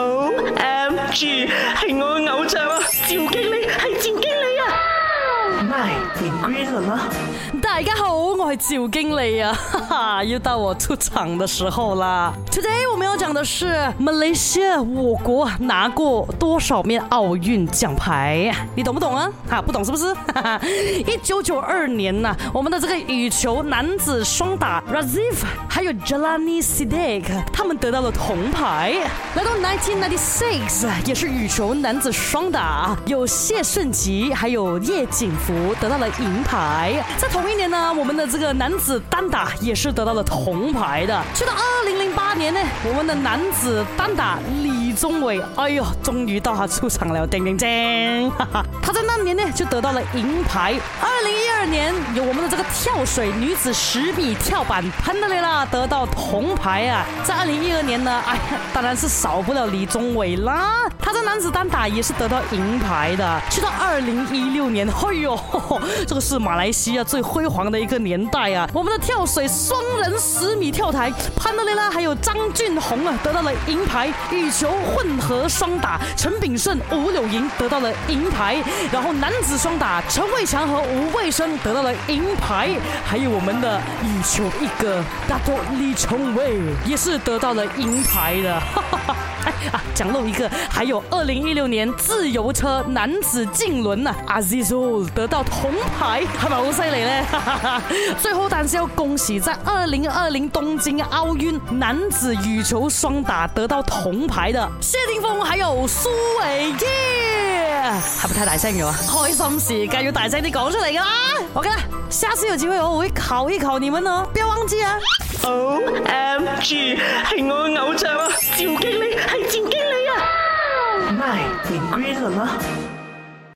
M G 是我嘅偶像啊，赵基。规则吗？大家好，我是赵经理啊，哈哈，又到我出场的时候啦。Today 我们要讲的是马来西亚，我国拿过多少面奥运奖牌你懂不懂啊？哈，不懂是不是？哈哈。一九九二年呐，我们的这个羽球男子双打 Razif 还有 Jelani s i d e k 他们得到了铜牌。来到 nineteen ninety six，也是羽球男子双打，有谢胜吉还有叶景福得到了一。铜牌，在同一年呢，我们的这个男子单打也是得到了铜牌的。去到二零零八年呢，我们的男子单打李。李宗伟，哎呦，终于到他出场了，叮叮叮！他在那年呢就得到了银牌。二零一二年有我们的这个跳水女子十米跳板潘德雷拉得到铜牌啊。在二零一二年呢，哎呀，当然是少不了李宗伟啦。他在男子单打也是得到银牌的。去到二零一六年，哎呦，这个是马来西亚最辉煌的一个年代啊！我们的跳水双人十米跳台潘德雷拉还有张俊宏啊，得到了银牌。羽球。混合双打，陈炳胜、吴柳莹得到了银牌。然后男子双打，陈伟强和吴卫生得到了银牌。还有我们的羽球一哥大多李成伟也是得到了银牌的。哈哈哈啊，讲漏一个，还有二零一六年自由车男子竞轮啊阿 Zhou 得到铜牌，系咪好犀利咧。最后但是要恭喜在二零二零东京奥运男子羽球双打得到铜牌的谢霆锋，还有苏伟杰。系咪太大声嘅话，开心时梗要大声啲讲出嚟噶啦！OK 啦，下次有机会我会考一考你们哦，不要忘记啊。o m g 系我偶像啊，赵赵经理啊，妈，变乖了吗？